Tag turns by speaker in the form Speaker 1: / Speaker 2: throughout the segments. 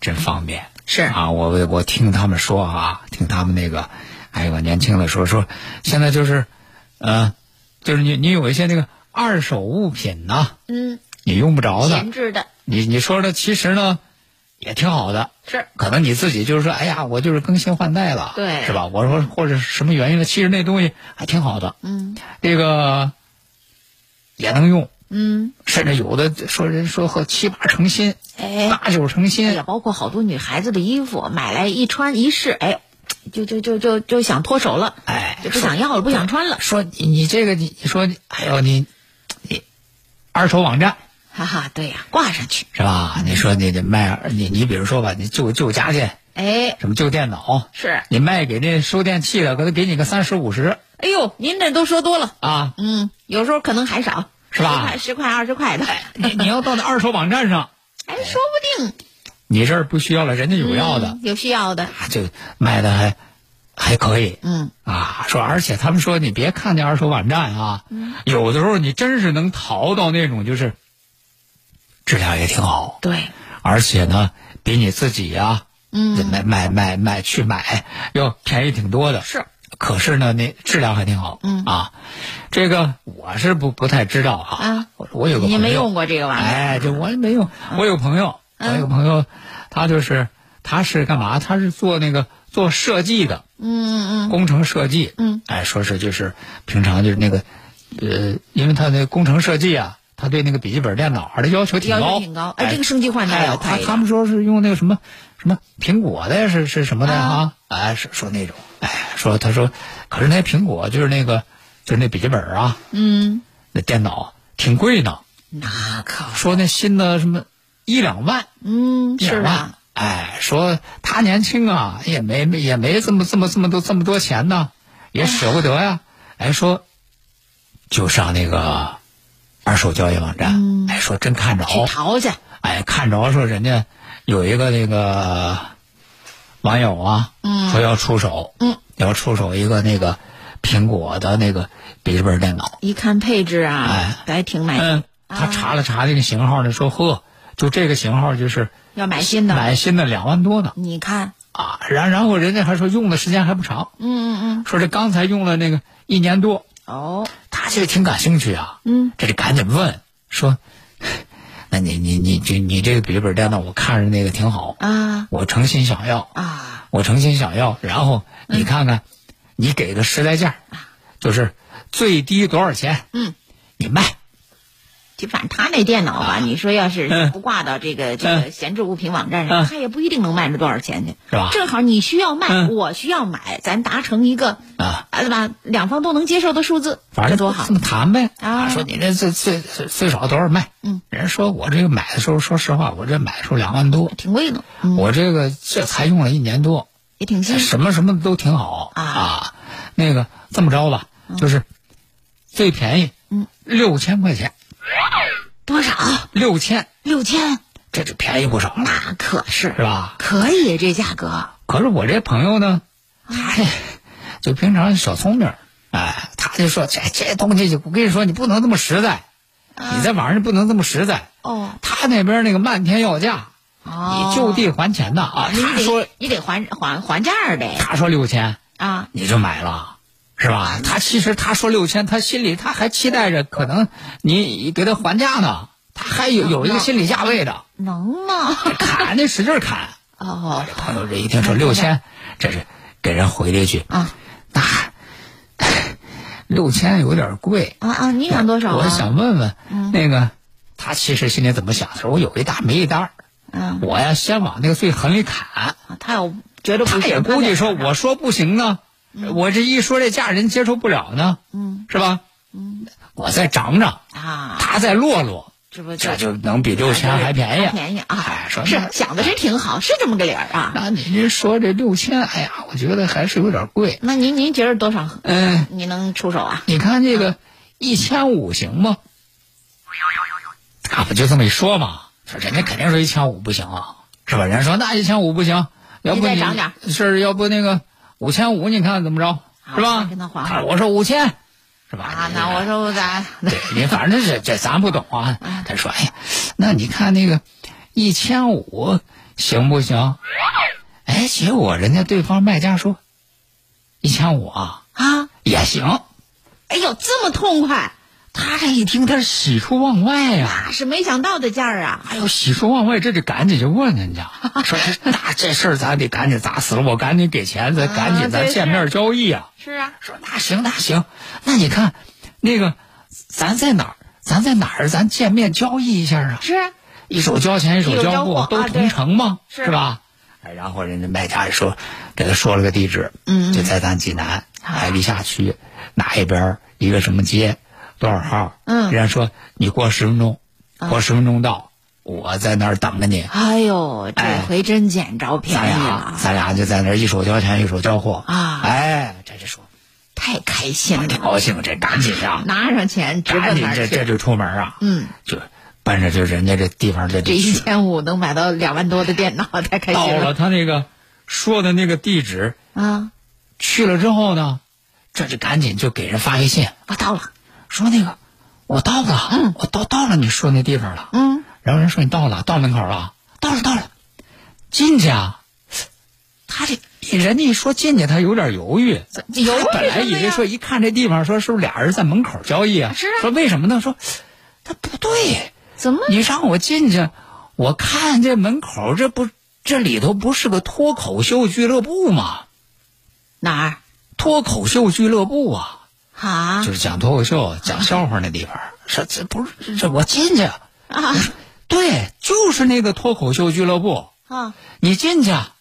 Speaker 1: 真方便
Speaker 2: 是
Speaker 1: 啊，我我听他们说啊，听他们那个还有个年轻的说说，现在就是，呃，就是你你有一些那个二手物品
Speaker 2: 呢，嗯，
Speaker 1: 你用不着的，
Speaker 2: 闲置的，
Speaker 1: 你你说的其实呢也挺好的，
Speaker 2: 是，
Speaker 1: 可能你自己就是说，哎呀，我就是更新换代了，
Speaker 2: 对，
Speaker 1: 是吧？我说或者什么原因呢？其实那东西还挺好的，
Speaker 2: 嗯，
Speaker 1: 这个也能用。
Speaker 2: 嗯，
Speaker 1: 甚至有的说人说和七八成新，
Speaker 2: 哎，
Speaker 1: 八九成新，
Speaker 2: 也包括好多女孩子的衣服，买来一穿一试，哎，就就就就就想脱手了，
Speaker 1: 哎，
Speaker 2: 就不想要了，不想穿了。
Speaker 1: 说你你这个你你说哎呦你你二手网站，
Speaker 2: 哈哈，对呀，挂上去
Speaker 1: 是吧？你说你得卖你你比如说吧，你旧旧家电，
Speaker 2: 哎，
Speaker 1: 什么旧电脑，
Speaker 2: 是
Speaker 1: 你卖给那收电器的，可能给你个三十五十。
Speaker 2: 哎呦，您这都说多了
Speaker 1: 啊，
Speaker 2: 嗯，有时候可能还少。
Speaker 1: 是吧？
Speaker 2: 十块二十块的，
Speaker 1: 你你要到那二手网站上，
Speaker 2: 哎，说不定
Speaker 1: 你这儿不需要了，人家有要的，
Speaker 2: 有需要的，
Speaker 1: 就卖的还还可以。
Speaker 2: 嗯
Speaker 1: 啊，说而且他们说你别看那二手网站啊，有的时候你真是能淘到那种就是质量也挺好，
Speaker 2: 对，
Speaker 1: 而且呢比你自己呀，
Speaker 2: 嗯，
Speaker 1: 买买买买去买要便宜挺多的。
Speaker 2: 是。
Speaker 1: 可是呢，那质量还挺好，
Speaker 2: 嗯。
Speaker 1: 啊，这个我是不不太知道啊，
Speaker 2: 啊，
Speaker 1: 我有个朋友，
Speaker 2: 你没用过这个玩意儿，
Speaker 1: 哎，就我也没用，我有朋友，我有朋友，他就是他是干嘛？他是做那个做设计的，
Speaker 2: 嗯嗯嗯，
Speaker 1: 工程设计，
Speaker 2: 嗯，
Speaker 1: 哎，说是就是平常就是那个，呃，因为他那工程设计啊，他对那个笔记本电脑的要求挺
Speaker 2: 高，挺高，哎，这个升级换代要
Speaker 1: 他他们说是用那个什么什么苹果的，是是什么的啊？哎，说说那种。哎，说他说，可是那苹果就是那个，就是那笔记本啊，
Speaker 2: 嗯，
Speaker 1: 那电脑挺贵呢。
Speaker 2: 那可
Speaker 1: 说那新的什么一两万，
Speaker 2: 嗯，是
Speaker 1: 吧。哎，说他年轻啊，也没没也没这么这么这么多这么多钱呢，也舍不得呀。哎，说就上那个二手交易网站，哎，说真看着
Speaker 2: 去淘去。
Speaker 1: 哎，看着说人家有一个那个。网友啊，
Speaker 2: 嗯，
Speaker 1: 说要出手，
Speaker 2: 嗯，
Speaker 1: 要出手一个那个苹果的那个笔记本电脑。
Speaker 2: 一看配置啊，
Speaker 1: 哎，
Speaker 2: 还挺满
Speaker 1: 意。他查了查这个型号呢，说呵，就这个型号就是
Speaker 2: 要买新的，
Speaker 1: 买新的两万多呢。
Speaker 2: 你看
Speaker 1: 啊，然然后人家还说用的时间还不长，
Speaker 2: 嗯嗯嗯，
Speaker 1: 说这刚才用了那个一年多。
Speaker 2: 哦，
Speaker 1: 他其实挺感兴趣啊，
Speaker 2: 嗯，
Speaker 1: 这就赶紧问说。那你你你这你这个笔记本电脑，我看着那个挺好
Speaker 2: 啊，
Speaker 1: 我诚心想要
Speaker 2: 啊，
Speaker 1: 我诚心想要。然后你看看，你给个实在价，就是最低多少钱？
Speaker 2: 嗯，
Speaker 1: 你卖。
Speaker 2: 就反正他那电脑吧，你说要是不挂到这个这个闲置物品网站上，他也不一定能卖出多少钱去，
Speaker 1: 是吧？
Speaker 2: 正好你需要卖，我需要买，咱达成一个
Speaker 1: 啊，
Speaker 2: 对吧？两方都能接受的数字，
Speaker 1: 反正
Speaker 2: 多好。
Speaker 1: 这么谈呗
Speaker 2: 啊！
Speaker 1: 说你这最最最少多少卖？
Speaker 2: 嗯，
Speaker 1: 人说我这个买的时候，说实话，我这买的时候两万多，
Speaker 2: 挺贵的。
Speaker 1: 我这个这才用了一年多，
Speaker 2: 也挺新，
Speaker 1: 什么什么都挺好
Speaker 2: 啊。
Speaker 1: 那个这么着吧，就是最便宜，
Speaker 2: 嗯，
Speaker 1: 六千块钱。
Speaker 2: 多少？
Speaker 1: 六千，
Speaker 2: 六千，
Speaker 1: 这就便宜不少了。
Speaker 2: 那可是
Speaker 1: 是吧？
Speaker 2: 可以，这价格。
Speaker 1: 可是我这朋友呢，他就平常小聪明，哎，他就说这这东西，我跟你说，你不能这么实在，你在网上不能这么实在。
Speaker 2: 哦，
Speaker 1: 他那边那个漫天要价，你就地还钱的啊。他说
Speaker 2: 你得还还还价呗。
Speaker 1: 他说六千
Speaker 2: 啊，
Speaker 1: 你就买了。是吧？他其实他说六千，他心里他还期待着可能你给他还价呢。他还有有一个心理价位的，
Speaker 2: 能吗？
Speaker 1: 砍那使劲砍。
Speaker 2: 哦，
Speaker 1: 这朋友这一听说六千，这是给人回了一句
Speaker 2: 啊，
Speaker 1: 那六千有点贵
Speaker 2: 啊啊！你想多少啊？
Speaker 1: 我想问问，那个他其实心里怎么想？的说我有一单没一单儿，
Speaker 2: 嗯，
Speaker 1: 我呀先往那个最狠里砍。
Speaker 2: 他要觉得不
Speaker 1: 他，也估计说，我说不行呢，我这一说这价人接受不了呢，
Speaker 2: 嗯
Speaker 1: 是吧？
Speaker 2: 嗯
Speaker 1: 我再涨涨，
Speaker 2: 啊，
Speaker 1: 他再落落，
Speaker 2: 这不
Speaker 1: 这就能比六千还便宜。
Speaker 2: 便宜啊！
Speaker 1: 哎，说
Speaker 2: 是想的是挺好，是这么个理儿啊。
Speaker 1: 那您说这六千，哎呀，我觉得还是有点贵。
Speaker 2: 那您您觉得多少？
Speaker 1: 嗯，
Speaker 2: 你能出手啊？
Speaker 1: 你看这个一千五行吗？他不就这么一说嘛？说人家肯定说一千五不行啊，是吧？人家说那一千五不行，要不
Speaker 2: 你再涨点
Speaker 1: 是要不那个五千五，你看怎么着？是吧
Speaker 2: 跟他？
Speaker 1: 我说五千，是吧？
Speaker 2: 啊，那我说我咋？
Speaker 1: 对你反正这这咱不懂啊。他说：“哎呀，那你看那个一千五行不行？”哎，结果人家对方卖家说一千五啊
Speaker 2: 啊，
Speaker 1: 也行。
Speaker 2: 哎呦，这么痛快，
Speaker 1: 他这一听，他是喜出望外呀、
Speaker 2: 那是没想到的价儿啊！
Speaker 1: 哎呦，喜出望外，这得赶紧就问人家 说这那这事儿咱得赶紧砸死了，我赶紧给钱，咱 赶紧咱见面交易啊。
Speaker 2: 是啊，
Speaker 1: 说那行那行，那你看那个咱在哪儿？咱在哪儿？咱见面交易一下啊？
Speaker 2: 是啊，
Speaker 1: 一手交钱一手
Speaker 2: 交
Speaker 1: 交货，都同城吗？
Speaker 2: 是
Speaker 1: 是吧？哎，然后人家卖家也说，给他说了个地址，
Speaker 2: 嗯
Speaker 1: 就在咱济南海历下区哪一边一个什么街，多少号？
Speaker 2: 嗯。
Speaker 1: 人家说你过十分钟，过十分钟到，我在那儿等着你。
Speaker 2: 哎呦，这
Speaker 1: 哎。
Speaker 2: 回真捡着便宜了，
Speaker 1: 咱俩就在那儿一手交钱一手交货。
Speaker 2: 啊。
Speaker 1: 哎，这就说。
Speaker 2: 太开心了，
Speaker 1: 高兴，这赶紧呀，
Speaker 2: 拿上钱直
Speaker 1: 赶紧。这这就出门啊，
Speaker 2: 嗯，
Speaker 1: 就奔着就人家这地方这
Speaker 2: 这一千五能买到两万多的电脑，太开
Speaker 1: 心了。
Speaker 2: 心了
Speaker 1: 他那个说的那个地址，
Speaker 2: 啊！
Speaker 1: 去了之后呢，这就赶紧就给人发微信，
Speaker 2: 我到了，
Speaker 1: 说那个我到了，我到到了你说那地方了。
Speaker 2: 嗯，
Speaker 1: 然后人说你到了，到门口了，到了到了，进去啊。他这人家一说进去，他有点犹豫。
Speaker 2: 犹豫
Speaker 1: 他本来以为说一看这地方，说是不是俩人在门口交易啊？
Speaker 2: 是啊
Speaker 1: 说为什么呢？说他不对，
Speaker 2: 怎么？
Speaker 1: 你让我进去，我看这门口这不这里头不是个脱口秀俱乐部吗？
Speaker 2: 哪儿
Speaker 1: 脱口秀俱乐部啊。
Speaker 2: 啊
Speaker 1: 就是讲脱口秀、讲笑话那地方。说这不是这我进去，
Speaker 2: 啊
Speaker 1: 对，就是那个脱口秀俱乐部。
Speaker 2: 啊
Speaker 1: 你进去，
Speaker 2: 啊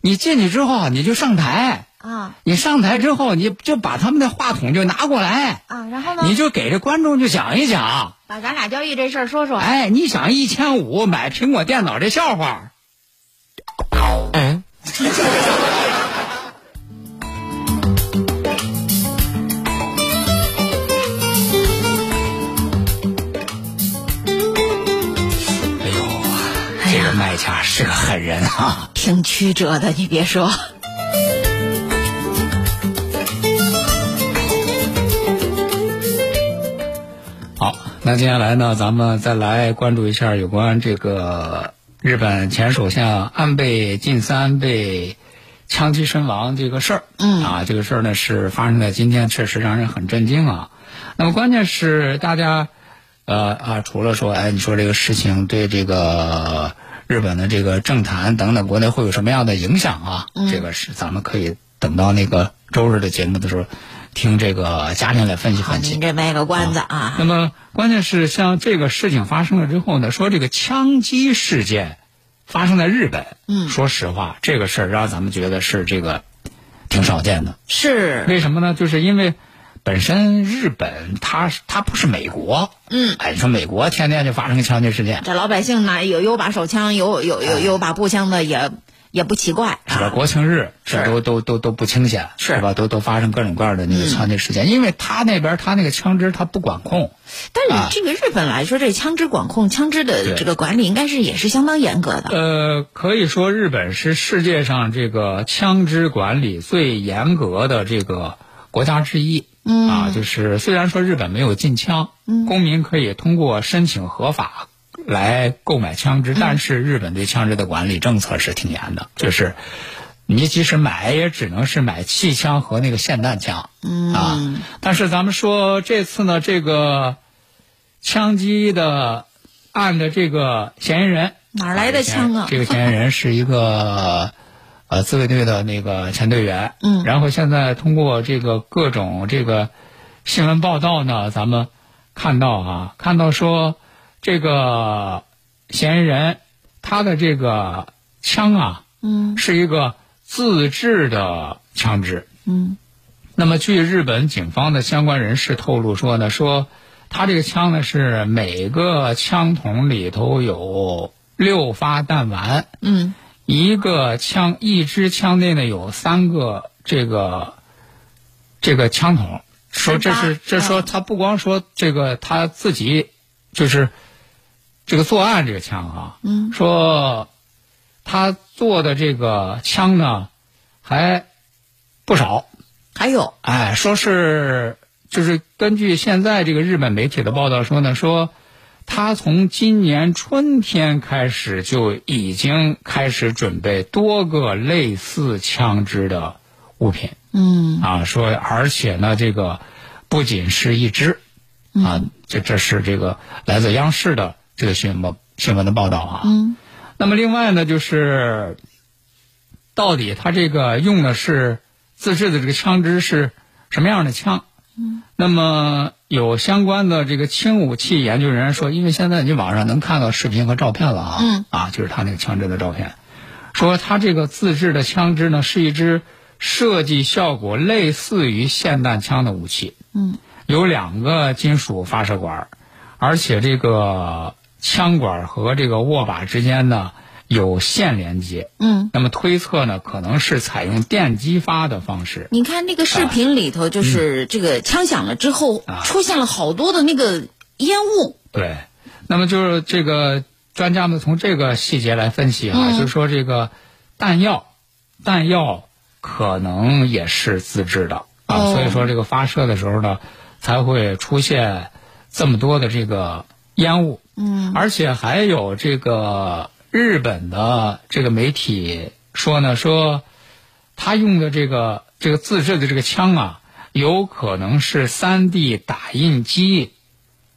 Speaker 1: 你进去之后你就上台，
Speaker 2: 啊
Speaker 1: 你上台之后你就把他们的话筒就拿过来，
Speaker 2: 啊！然后呢？
Speaker 1: 你就给这观众就讲一讲。
Speaker 2: 把咱俩交易这事儿说说。
Speaker 1: 哎，你想一千五买苹果电脑这笑话，嗯。是个狠人啊！
Speaker 2: 挺曲折的，你别说。
Speaker 1: 好，那接下来呢，咱们再来关注一下有关这个日本前首相安倍晋三被枪击身亡这个事儿。
Speaker 2: 嗯
Speaker 1: 啊，这个事儿呢是发生在今天，确实让人很震惊啊。那么关键是大家，呃啊，除了说，哎，你说这个事情对这个日本的这个政坛等等国内会有什么样的影响啊？这个是咱们可以等到那个周日的节目的时候，听这个嘉宾来分析，分析。
Speaker 2: 您这卖个关子啊。
Speaker 1: 那么关键是像这个事情发生了之后呢，说这个枪击事件发生在日本，
Speaker 2: 嗯
Speaker 1: 说实话，这个事儿让咱们觉得是这个挺少见的。
Speaker 2: 是，
Speaker 1: 为什么呢？就是因为本身日本它它不是美国，
Speaker 2: 嗯，
Speaker 1: 哎，你说美国天天就发生枪击事件，
Speaker 2: 这老百姓呢，有有把手枪，有有有有把步枪的，也也不奇怪
Speaker 1: 是吧？
Speaker 2: 啊。
Speaker 1: 国庆日这
Speaker 2: 是
Speaker 1: 都都都都不清闲，
Speaker 2: 是。
Speaker 1: 吧？都都发生各种各样的那个枪击事件，因为他那边他那个枪支他不管控，
Speaker 2: 但是这个日本来说，这枪支管控、枪支的这个管理，应该是也是相当严格的。
Speaker 1: 呃，可以说日本是世界上这个枪支管理最严格的这个国家之一。
Speaker 2: 嗯
Speaker 1: 啊，就是虽然说日本没有禁枪，
Speaker 2: 嗯
Speaker 1: 公民可以通过申请合法来购买枪支，但是日本对枪支的管理政策是挺严的，就是你即使买也只能是买气枪和那个霰弹枪。
Speaker 2: 嗯
Speaker 1: 啊，但是咱们说这次呢，这个枪击的案的这个嫌疑人
Speaker 2: 哪来的枪啊？
Speaker 1: 这个嫌疑人是一个呃自卫队的那个前队员。
Speaker 2: 嗯。
Speaker 1: 然后现在通过这个各种这个新闻报道呢，咱们看到啊，看到说这个嫌疑人他的这个枪啊，
Speaker 2: 嗯
Speaker 1: 是一个自制的枪支。
Speaker 2: 嗯
Speaker 1: 那么，据日本警方的相关人士透露说呢，说他这个枪呢是每个枪筒里头有六发弹丸，
Speaker 2: 嗯
Speaker 1: 一个枪一支枪内呢有三个这个这个枪筒。说这是这说他不光说这个他自己就是这个作案这个枪啊，
Speaker 2: 嗯
Speaker 1: 说他做的这个枪呢还不少。
Speaker 2: 还有
Speaker 1: 哎，说是就是根据现在这个日本媒体的报道说呢，说他从今年春天开始就已经开始准备多个类似枪支的物品。
Speaker 2: 嗯。
Speaker 1: 啊，说而且呢，这个不仅是一支啊，这这是这个来自央视的这个新闻新闻的报道啊。
Speaker 2: 嗯。
Speaker 1: 那么另外呢，就是到底他这个用的是自制的这个枪支是什么样的枪？嗯，那么有相关的这个轻武器研究人员说，因为现在你网上能看到视频和照片了啊，
Speaker 2: 嗯。
Speaker 1: 啊，就是他那个枪支的照片，说他这个自制的枪支呢是一支设计效果类似于霰弹枪的武器，
Speaker 2: 嗯。
Speaker 1: 有两个金属发射管，而且这个枪管和这个握把之间呢有线连接。
Speaker 2: 嗯，
Speaker 1: 那么推测呢，可能是采用电击发的方式。
Speaker 2: 你看那个视频里头，就是这个枪响了之后，
Speaker 1: 啊
Speaker 2: 出现了好多的那个烟雾。
Speaker 1: 对，那么就是这个专家们从这个细节来分析啊、
Speaker 2: 嗯
Speaker 1: 就是说这个弹药，弹药可能也是自制的啊，
Speaker 2: 哦
Speaker 1: 所以说这个发射的时候呢，才会出现这么多的这个烟雾。
Speaker 2: 嗯
Speaker 1: 而且还有这个日本的这个媒体说呢，说他用的这个这个自制的这个枪啊，有可能是3 D 打印机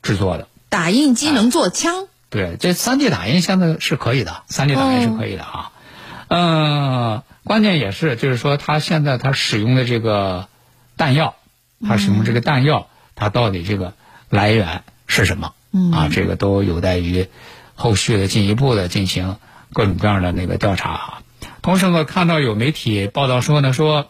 Speaker 1: 制作的。
Speaker 2: 打印机能做枪？
Speaker 1: 对，这3 D 打印现在是可以的，3 D 打印是可以的啊。嗯、关键也是就是说，他现在他使用的这个弹药，他使用这个弹药，它到底这个来源是什么？
Speaker 2: 嗯
Speaker 1: 啊，这个都有待于后续的进一步的进行各种各样的那个调查啊。同时呢，看到有媒体报道说呢，说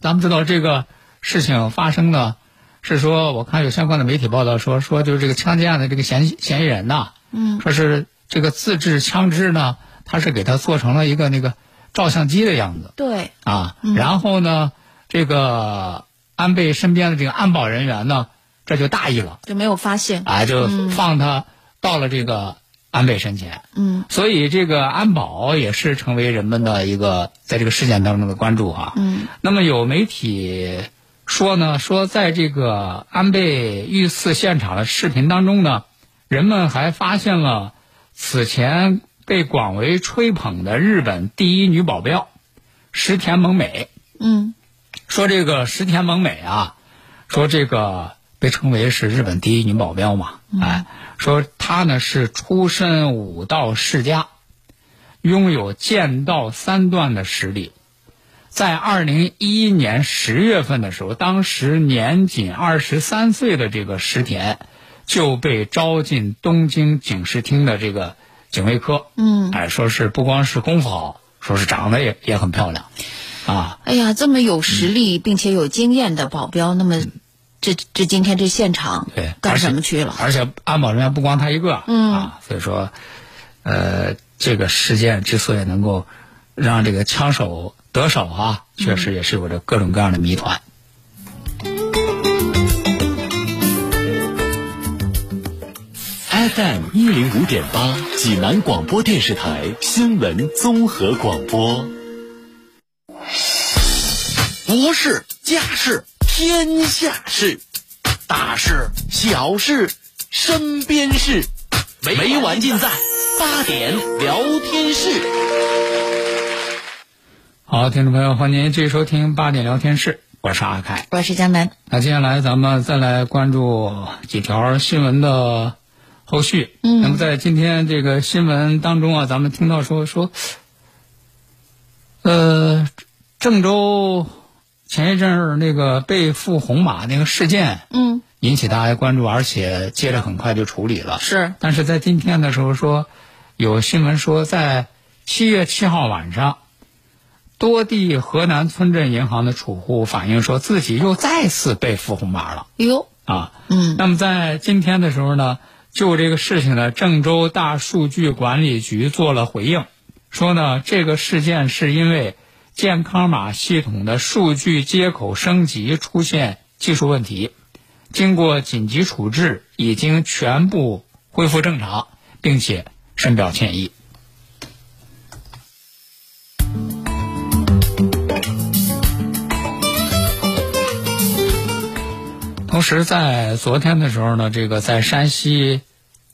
Speaker 1: 咱们知道这个事情发生呢，是说我看有相关的媒体报道说，说就是这个枪击案的这个嫌嫌疑人呐，
Speaker 2: 嗯
Speaker 1: 说是这个自制枪支呢，他是给他做成了一个那个照相机的样子
Speaker 2: 对，
Speaker 1: 啊，然后呢，这个安倍身边的这个安保人员呢，这就大意了。
Speaker 2: 就没有发现。
Speaker 1: 啊，就放他到了这个安倍身前。
Speaker 2: 嗯
Speaker 1: 所以这个安保也是成为人们的一个在这个事件当中的关注啊。
Speaker 2: 嗯
Speaker 1: 那么有媒体说呢，说在这个安倍遇刺现场的视频当中呢，人们还发现了此前被广为吹捧的日本第一女保镖石田萌美。
Speaker 2: 嗯
Speaker 1: 说这个石田萌美啊，说这个被称为是日本第一女保镖嘛，哎，说她呢是出身武道世家，拥有剑道三段的实力。在二零一一年十月份的时候，当时年仅二十三岁的这个石田就被招进东京警视厅的这个警卫科。
Speaker 2: 嗯，
Speaker 1: 哎，说是不光是功夫好，说是长得也也很漂亮，啊，
Speaker 2: 哎呀，这么有实力并且有经验的保镖，那么这这今天这现场
Speaker 1: 对，
Speaker 2: 干什么去了？
Speaker 1: 而且安保人员不光他一个，
Speaker 2: 嗯
Speaker 1: 啊，所以说，呃，这个事件之所以能够让这个枪手得手啊，确实也是有着各种各样的谜团。
Speaker 3: FM 一零五点八，济南广播电视台新闻综合广播。
Speaker 4: 国事、家事、天下事，大事、小事、身边事，没完尽在八点聊天室。
Speaker 1: 好，听众朋友，欢迎您继续收听八点聊天室，我是阿凯。
Speaker 2: 我是江南。
Speaker 1: 那接下来咱们再来关注几条新闻的后续。嗯，那么在今天这个新闻当中啊，咱们听到说说，呃，郑州前一阵儿那个被付红码那个事件，
Speaker 2: 嗯，
Speaker 1: 引起大家关注，而且接着很快就处理了。
Speaker 2: 是，
Speaker 1: 但是在今天的时候说，有新闻说在七月七号晚上。多地河南村镇银行的储户反映说，自己又再次被付红码了。
Speaker 2: 哟，
Speaker 1: 啊，
Speaker 2: 嗯，
Speaker 1: 那么在今天的时候呢，就这个事情呢，郑州大数据管理局做了回应，说呢，这个事件是因为健康码系统的数据接口升级出现技术问题，经过紧急处置，已经全部恢复正常，并且深表歉意。同时，在昨天的时候呢，这个在山西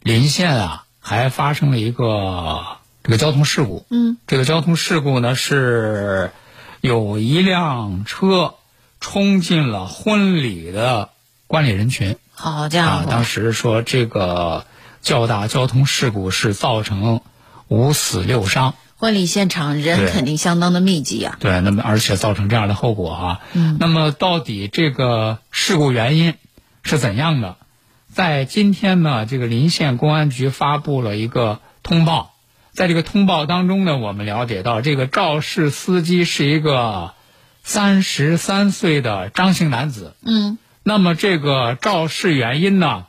Speaker 1: 临县啊，还发生了一个这个交通事故。
Speaker 2: 嗯，
Speaker 1: 这个交通事故呢是有一辆车冲进了婚礼的观礼人群。
Speaker 2: 好家
Speaker 1: 啊，
Speaker 2: 伙，
Speaker 1: 当时说这个较大交通事故是造成五死六伤。
Speaker 2: 婚礼现场人肯定相当的密集呀、
Speaker 1: 对，那么而且造成这样的后果啊。嗯。那么到底这个事故原因是怎样的？在今天呢，这个临县公安局发布了一个通报，在这个通报当中呢，我们了解到这个肇事司机是一个三十三岁的张姓男子。
Speaker 2: 嗯，
Speaker 1: 那么这个肇事原因呢，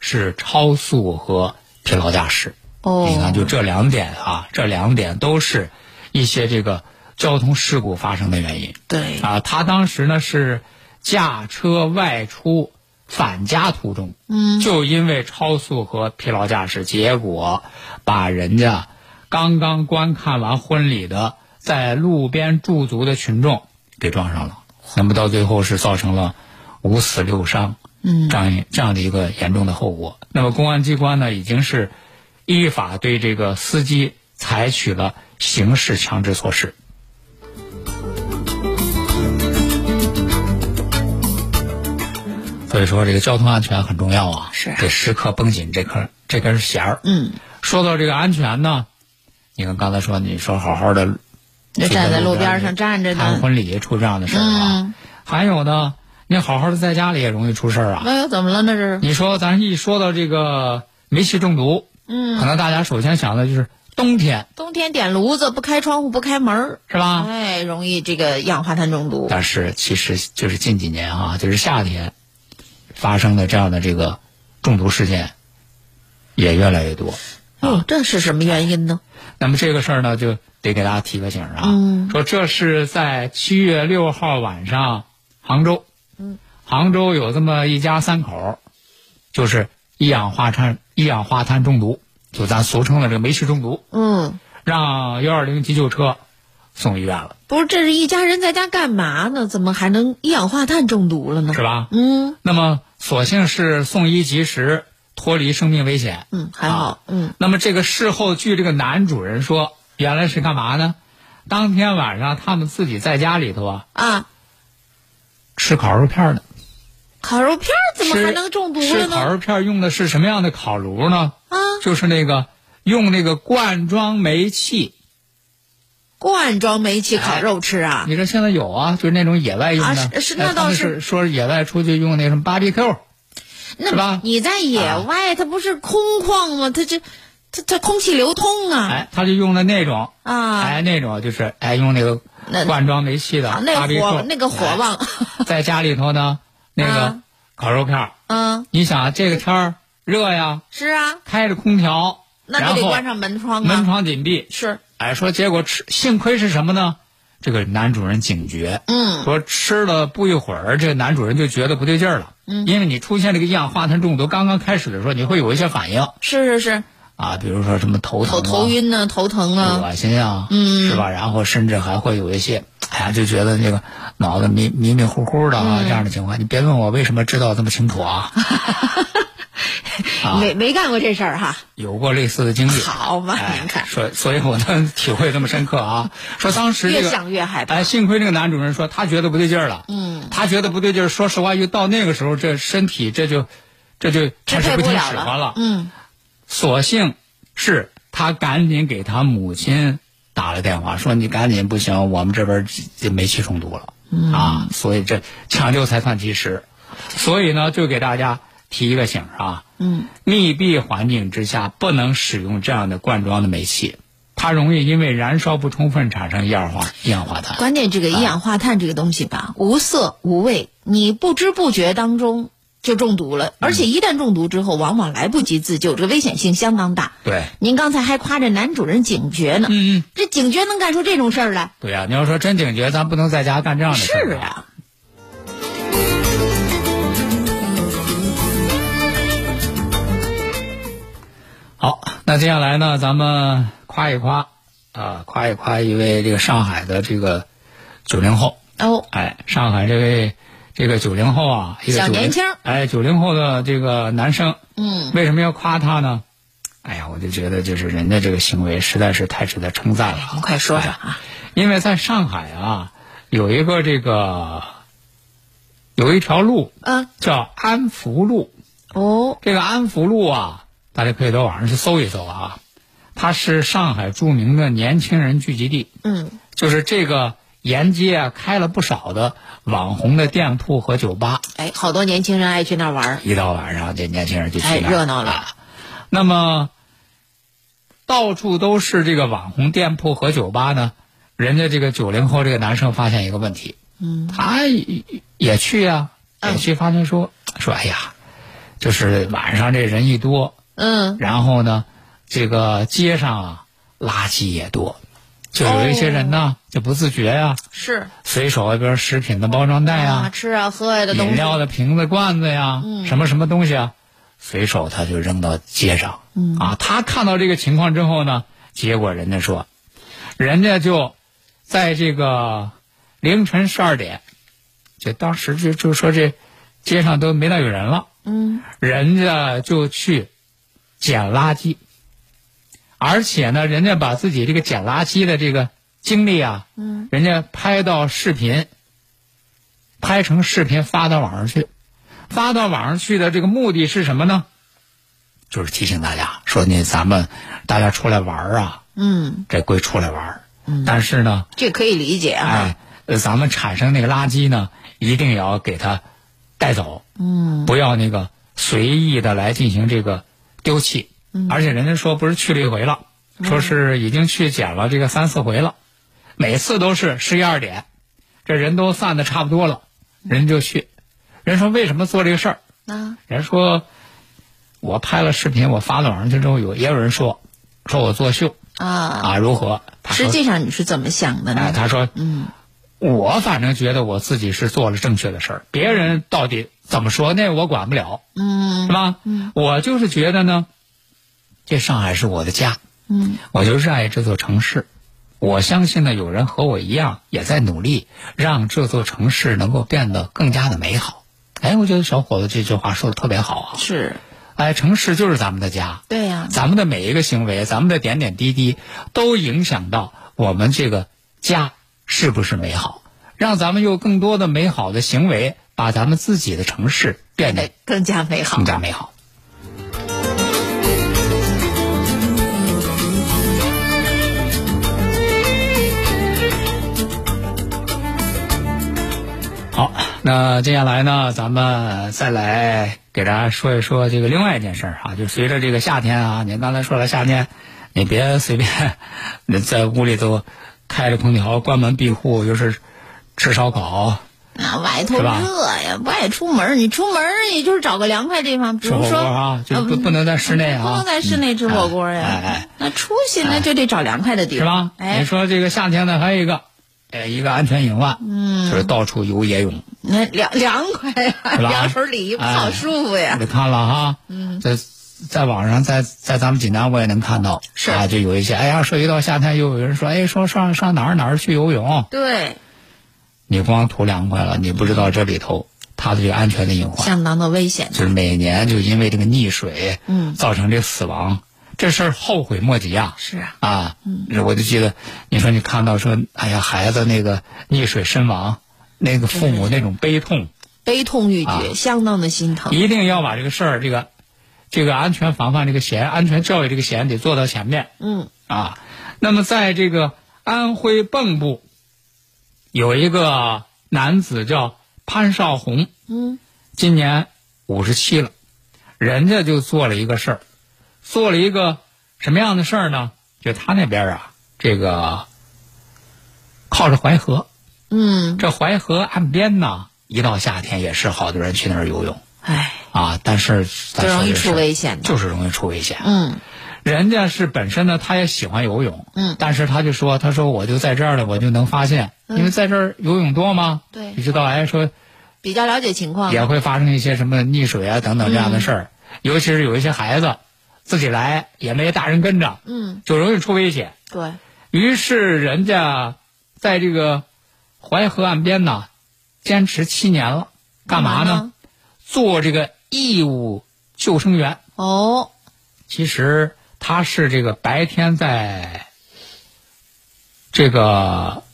Speaker 1: 是超速和疲劳驾驶。
Speaker 2: 哦，
Speaker 1: 你看，就这两点啊，这两点都是一些这个交通事故发生的原因
Speaker 2: 对，
Speaker 1: 啊。他当时呢是驾车外出返家途中，
Speaker 2: 嗯，
Speaker 1: 就因为超速和疲劳驾驶，结果把人家刚刚观看完婚礼的在路边驻足的群众给撞上了，那么到最后是造成了五死六伤，
Speaker 2: 嗯
Speaker 1: 这样一这样的一个严重的后果。那么公安机关呢，已经是依法对这个司机采取了刑事强制措施。所以说，这个交通安全很重要啊，
Speaker 2: 是
Speaker 1: 得时刻绷紧这根这根弦儿。
Speaker 2: 嗯，
Speaker 1: 说到这个安全呢，你看刚才说，你说好好的
Speaker 2: 就站在路边上站着
Speaker 1: 谈
Speaker 2: 呢，
Speaker 1: 婚礼出这样的事儿啊，
Speaker 2: 嗯
Speaker 1: 还有呢，你好好的在家里也容易出事儿啊。
Speaker 2: 哎呦，怎么了那是？
Speaker 1: 你说咱一说到这个煤气中毒，嗯可
Speaker 2: 嗯，
Speaker 1: 能大家首先想的就是冬天，
Speaker 2: 冬天点炉子不开窗户不开门儿
Speaker 1: 是吧？
Speaker 2: 哎，容易这个一氧化碳中毒。
Speaker 1: 但是其实就是近几年啊，就是夏天发生的这样的这个中毒事件也越来越多。
Speaker 2: 哦，这是什么原因呢？
Speaker 1: 那么这个事儿呢，就得给大家提个醒啊，
Speaker 2: 嗯
Speaker 1: 说这是在七月六号晚上，杭州，
Speaker 2: 嗯，
Speaker 1: 杭州有这么一家三口，就是一氧化碳一氧化碳中毒，就咱俗称的这个煤气中毒，
Speaker 2: 嗯，
Speaker 1: 让幺二零急救车送医院了，
Speaker 2: 不是，这是一家人在家干嘛呢？怎么还能一氧化碳中毒了呢？
Speaker 1: 是吧？
Speaker 2: 嗯
Speaker 1: 那么所幸是送医及时，脱离生命危险。
Speaker 2: 嗯，还好
Speaker 1: 啊。
Speaker 2: 嗯
Speaker 1: 那么这个事后，据这个男主人说，原来是干嘛呢？当天晚上他们自己在家里头啊
Speaker 2: 啊，
Speaker 1: 吃烤肉片呢。
Speaker 2: 烤肉片怎么还能中毒呢吃？
Speaker 1: 烤肉片用的是什么样的烤炉呢？
Speaker 2: 啊，
Speaker 1: 就是那个用那个罐装煤气。
Speaker 2: 罐装煤气烤肉吃啊？
Speaker 1: 你说现在有啊，就是那种野外用的。
Speaker 2: 啊是那倒是。
Speaker 1: 是说野外出去用那什么 BBQ，
Speaker 2: 那
Speaker 1: 是吧？
Speaker 2: 你在野外，它不是空旷吗？它这，它它空气流通啊。
Speaker 1: 哎，他就用的那种，
Speaker 2: 啊，
Speaker 1: 哎，那种就是哎用那个罐装煤气的
Speaker 2: 啊那火那个火旺，
Speaker 1: 哎 在家里头呢，那个
Speaker 2: 啊
Speaker 1: 烤肉片儿，
Speaker 2: 嗯，
Speaker 1: 你想这个天儿热呀，
Speaker 2: 是啊，
Speaker 1: 开着空调，
Speaker 2: 那就得关上门窗啊。
Speaker 1: 门窗紧闭，
Speaker 2: 是，
Speaker 1: 哎，说结果吃，幸亏是什么呢？这个男主人警觉，
Speaker 2: 嗯
Speaker 1: 说吃了不一会儿，这个男主人就觉得不对劲儿了，嗯，因为你出现这个一氧化碳中毒，刚刚开始的时候你会有一些反应
Speaker 2: 是是是，
Speaker 1: 啊，比如说什么头疼、
Speaker 2: 头
Speaker 1: 啊、
Speaker 2: 头晕呢，头疼啊。
Speaker 1: 恶心啊，
Speaker 2: 嗯
Speaker 1: 是吧？然后甚至还会有一些，哎呀，就觉得那个脑子迷迷迷糊糊的啊，
Speaker 2: 嗯
Speaker 1: 这样的情况。你别问我为什么知道这么清楚啊，啊
Speaker 2: 没没干过这事儿哈。
Speaker 1: 有过类似的经历。
Speaker 2: 好嘛
Speaker 1: 哎
Speaker 2: 您看
Speaker 1: 所所以我能体会这么深刻啊。说当时这
Speaker 2: 越想越害怕
Speaker 1: 哎，幸亏这个男主人说他觉得不对劲儿了，
Speaker 2: 嗯，
Speaker 1: 他觉得不对劲儿。说实话，又到那个时候，这身体这就这就开始不听。使唤了。
Speaker 2: 嗯，
Speaker 1: 所幸是他赶紧给他母亲打了电话，说你赶紧不行，我们这边这煤气中毒了、啊，所以这抢救才算及时。所以呢，就给大家提一个醒啊，
Speaker 2: 嗯，
Speaker 1: 密闭环境之下不能使用这样的罐装的煤气，它容易因为燃烧不充分产生一氧化一氧化碳。
Speaker 2: 关键这个一氧化碳这个东西吧，无色无味，你不知不觉当中就中毒了，而且一旦中毒之后，往往来不及自救，这个危险性相当大。
Speaker 1: 对，
Speaker 2: 您刚才还夸着男主人警觉呢，
Speaker 1: 嗯嗯，
Speaker 2: 这警觉能干出这种事儿来？
Speaker 1: 对呀、你要说真警觉，咱不能在家干这样的事儿
Speaker 2: 是啊，
Speaker 1: 那接下来呢，咱们夸一夸，啊，夸一夸一位这个上海的这个九零后，
Speaker 2: 哦，
Speaker 1: 哎，上海这位这个九零后啊，一个90
Speaker 2: 小年轻
Speaker 1: 哎，九零后的这个男生，
Speaker 2: 嗯，
Speaker 1: 为什么要夸他呢？哎呀，我就觉得就是人家这个行为实在是太值得称赞了。啊。
Speaker 2: 您快说说啊，
Speaker 1: 因为在上海啊，有一个这个有一条路
Speaker 2: 嗯，
Speaker 1: 叫安福路，
Speaker 2: 哦，
Speaker 1: 这个安福路啊，大家可以到网上去搜一搜啊，它是上海著名的年轻人聚集地，
Speaker 2: 嗯，
Speaker 1: 就是这个沿街啊开了不少的网红的店铺和酒吧，
Speaker 2: 哎，好多年轻人爱去那儿玩，
Speaker 1: 一到晚上这年轻人就去那儿。
Speaker 2: 哎热闹了。
Speaker 1: 啊。那么到处都是这个网红店铺和酒吧呢，人家这个九零后这个男生发现一个问题，
Speaker 2: 嗯，
Speaker 1: 他也也去呀、
Speaker 2: 嗯。
Speaker 1: 也去发现说说哎呀，就是晚上这人一多，
Speaker 2: 嗯，
Speaker 1: 然后呢，这个街上啊垃圾也多，就有一些人呢、就不自觉呀、
Speaker 2: 是。
Speaker 1: 随手一边食品的包装袋呀、
Speaker 2: 啊，吃啊喝呀的东西，
Speaker 1: 饮料的瓶子、罐子呀，
Speaker 2: 嗯。
Speaker 1: 什么什么东西啊，随手他就扔到街上。
Speaker 2: 嗯。
Speaker 1: 啊，他看到这个情况之后呢，结果人家说，人家就在这个凌晨十二点，就当时就就说这街上都没大有人了，
Speaker 2: 嗯，
Speaker 1: 人家就去捡垃圾，而且呢，人家把自己这个捡垃圾的这个经历啊，
Speaker 2: 嗯，
Speaker 1: 人家拍到视频，拍成视频发到网上去，发到网上去的这个目的是什么呢？就是提醒大家说，你咱们大家出来玩儿啊，
Speaker 2: 嗯，
Speaker 1: 这归出来玩儿，但是呢，
Speaker 2: 这可以理解啊，
Speaker 1: 哎，呃咱们产生那个垃圾呢，一定要给它带走，
Speaker 2: 嗯，
Speaker 1: 不要那个随意的来进行这个丢弃。而且人家说不是去了一回了，说是已经去捡了这个三四回了，每次都是十一二点，这人都散的差不多了，人就去。人说为什么做这个事儿？
Speaker 2: 啊，
Speaker 1: 人说，我拍了视频，我发到网上去之后，有也有人说，说我作秀
Speaker 2: 啊，
Speaker 1: 啊，如何？
Speaker 2: 实际上你是怎么想的
Speaker 1: 哎，
Speaker 2: 呢？
Speaker 1: 他说，
Speaker 2: 嗯，
Speaker 1: 我反正觉得我自己是做了正确的事儿，别人到底怎么说，那我管不了，
Speaker 2: 嗯
Speaker 1: 是吧？嗯，我就是觉得呢，这上海是我的家，
Speaker 2: 嗯，
Speaker 1: 我就热爱这座城市。我相信呢，有人和我一样，也在努力让这座城市能够变得更加的美好。哎，我觉得小伙子这句话说的特别好啊！
Speaker 2: 是
Speaker 1: 哎，城市就是咱们的家，
Speaker 2: 对呀、
Speaker 1: 咱们的每一个行为，咱们的点点滴滴，都影响到我们这个家是不是美好，让咱们有更多的美好的行为，把咱们自己的城市变得
Speaker 2: 哎，更加美好
Speaker 1: 更。加美好。好，那接下来呢，咱们再来给大家说一说这个另外一件事儿啊，就随着这个夏天啊，您刚才说了夏天，你别随便 你在屋里头开着空调，关门闭户，又是吃烧烤，
Speaker 2: 那外头热呀，不爱出门。你出门儿也就是找个凉快地方，比如说
Speaker 1: 啊，就不
Speaker 2: 呃
Speaker 1: 不能在室内啊，
Speaker 2: 不能在室内吃火锅呀。
Speaker 1: 哎哎哎
Speaker 2: 那出去那就得找凉快的地方，
Speaker 1: 是吧？
Speaker 2: 哎
Speaker 1: 你，说这个夏天呢，还有一个，呃，一个安全隐患，
Speaker 2: 嗯
Speaker 1: 就是到处游野泳。
Speaker 2: 那凉凉快呀，凉水里不好
Speaker 1: 哎
Speaker 2: 舒服呀。
Speaker 1: 你看了哈，嗯，在在网上，在在咱们济南我也能看到，
Speaker 2: 是
Speaker 1: 啊，就有一些，哎呀，说一到夏天，又有人说，哎，说上上哪儿哪儿去游泳，
Speaker 2: 对，
Speaker 1: 你光图凉快了，你不知道这里头它的这个安全的隐患，
Speaker 2: 相当的危险。
Speaker 1: 就是每年就因为这个溺水，
Speaker 2: 嗯
Speaker 1: 造成这个死亡，这事儿后悔莫及啊。
Speaker 2: 是啊，
Speaker 1: 啊，我就记得，你说你看到说，哎呀，孩子那个溺水身亡，那个父母那种悲痛，
Speaker 2: 悲痛欲绝，
Speaker 1: 啊
Speaker 2: 相当的心疼。
Speaker 1: 一定要把这个事儿，这个这个安全防范这个险、安全教育这个险得做到前面
Speaker 2: 嗯
Speaker 1: 啊。那么在这个安徽蚌埠，有一个男子叫潘少红，
Speaker 2: 嗯
Speaker 1: 今年五十七了，人家就做了一个事儿，做了一个什么样的事儿呢？就他那边啊，这个靠着淮河，
Speaker 2: 嗯，
Speaker 1: 这淮河岸边呢，一到夏天也是好多人去那儿游泳
Speaker 2: 哎，
Speaker 1: 啊。但是
Speaker 2: 容易出危险的。
Speaker 1: 就是容易出危险。
Speaker 2: 嗯
Speaker 1: 人家是本身呢，他也喜欢游泳，
Speaker 2: 嗯
Speaker 1: 但是他就说，他说我就在这儿了，我就能发现，
Speaker 2: 嗯
Speaker 1: 因为在这儿游泳多吗，
Speaker 2: 对
Speaker 1: 你知道，哎，说
Speaker 2: 比较了解情况。
Speaker 1: 也会发生一些什么溺水啊等等这样的事儿，尤其是有一些孩子自己来，也没大人跟着，
Speaker 2: 嗯，
Speaker 1: 就容易出危险。
Speaker 2: 对，
Speaker 1: 于是人家在这个淮河岸边呢，坚持七年了，干嘛呢？
Speaker 2: 呢？
Speaker 1: 做这个义务救生员。
Speaker 2: 哦，
Speaker 1: 其实他是这个白天在，这个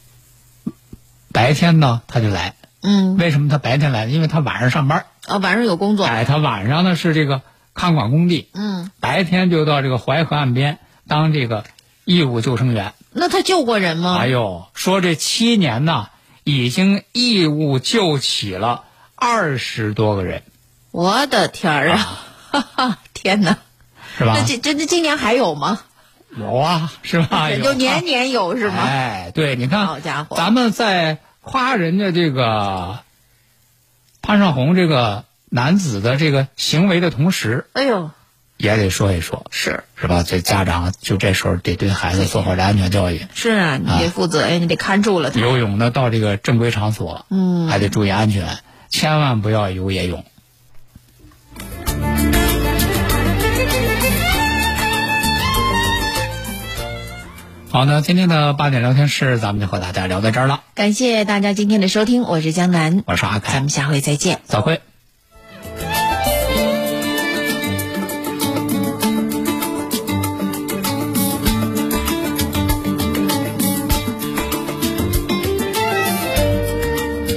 Speaker 1: 白天呢他就来。
Speaker 2: 嗯，
Speaker 1: 为什么他白天来？因为他晚上上班。
Speaker 2: 啊，晚上有工作。
Speaker 1: 哎，他晚上呢是这个看管工地，
Speaker 2: 嗯，
Speaker 1: 白天就到这个淮河岸边当这个义务救生员。
Speaker 2: 那他救过人吗？
Speaker 1: 哎呦，说这七年呢，已经义务救起了二十多个人，
Speaker 2: 我的天儿啊！哈哈，天哪！
Speaker 1: 是吧
Speaker 2: 那？这这这今年还有吗？
Speaker 1: 有啊，是吧？有
Speaker 2: 就年年有是吗？
Speaker 1: 哎，对，你看，
Speaker 2: 好家伙
Speaker 1: 咱们在夸人家这个潘少红这个男子的这个行为的同时，
Speaker 2: 哎呦，
Speaker 1: 也得说一说，
Speaker 2: 是
Speaker 1: 是吧？这家长就这时候得对孩子做好这安全教育。
Speaker 2: 是啊，你得负责呀，你得看住了他。
Speaker 1: 游泳呢，到这个正规场所，
Speaker 2: 嗯
Speaker 1: 还得注意安全，千万不要游野泳。好，那今天的八点聊天室，咱们就和大家聊到这儿了。
Speaker 2: 感谢大家今天的收听，我是江南，
Speaker 1: 我是阿凯
Speaker 2: 咱们，下回再见。
Speaker 1: 早会。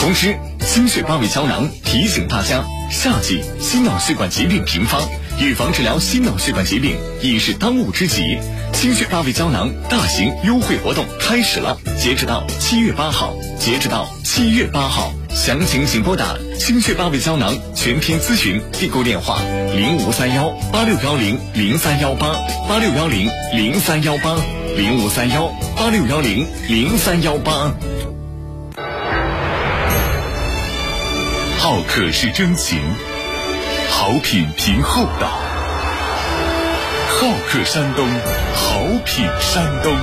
Speaker 3: 同时，心血八味胶囊提醒大家，夏季心脑血管疾病频发，预防治疗心脑血管疾病已是当务之急。心血八味胶囊大型优惠活动开始了，截止到七月八号，截止到七月八号，详情请拨打心血八味胶囊全天咨询订购电话零五三幺八六幺零零三幺八八六幺零零三幺八零五三幺八六幺零零三幺八。好客是真情，好品凭厚道。好客山东，好品山东。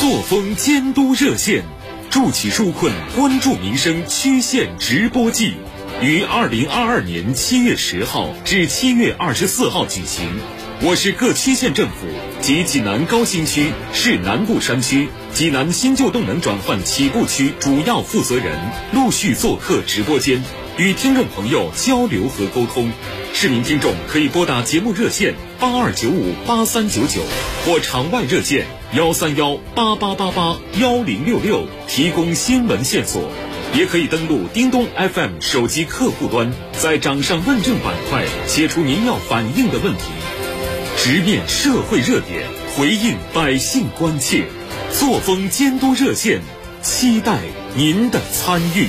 Speaker 5: 作风监督热线，筑起纾困关注民生区县直播季，于二零二二年七月十号至七月二十四号举行。我是各区县政府及济南高新区市南部山区、济南新旧动能转换起步区主要负责人，陆续做客直播间，与听众朋友交流和沟通。市民听众可以拨打节目热线八二九五八三九九或场外热线幺三幺八八八八幺零六六提供新闻线索，也可以登录叮咚 FM 手机客户端，在掌上问政板块写出您要反映的问题，直面社会热点，回应百姓关切。作风监督热线，期待您的参与。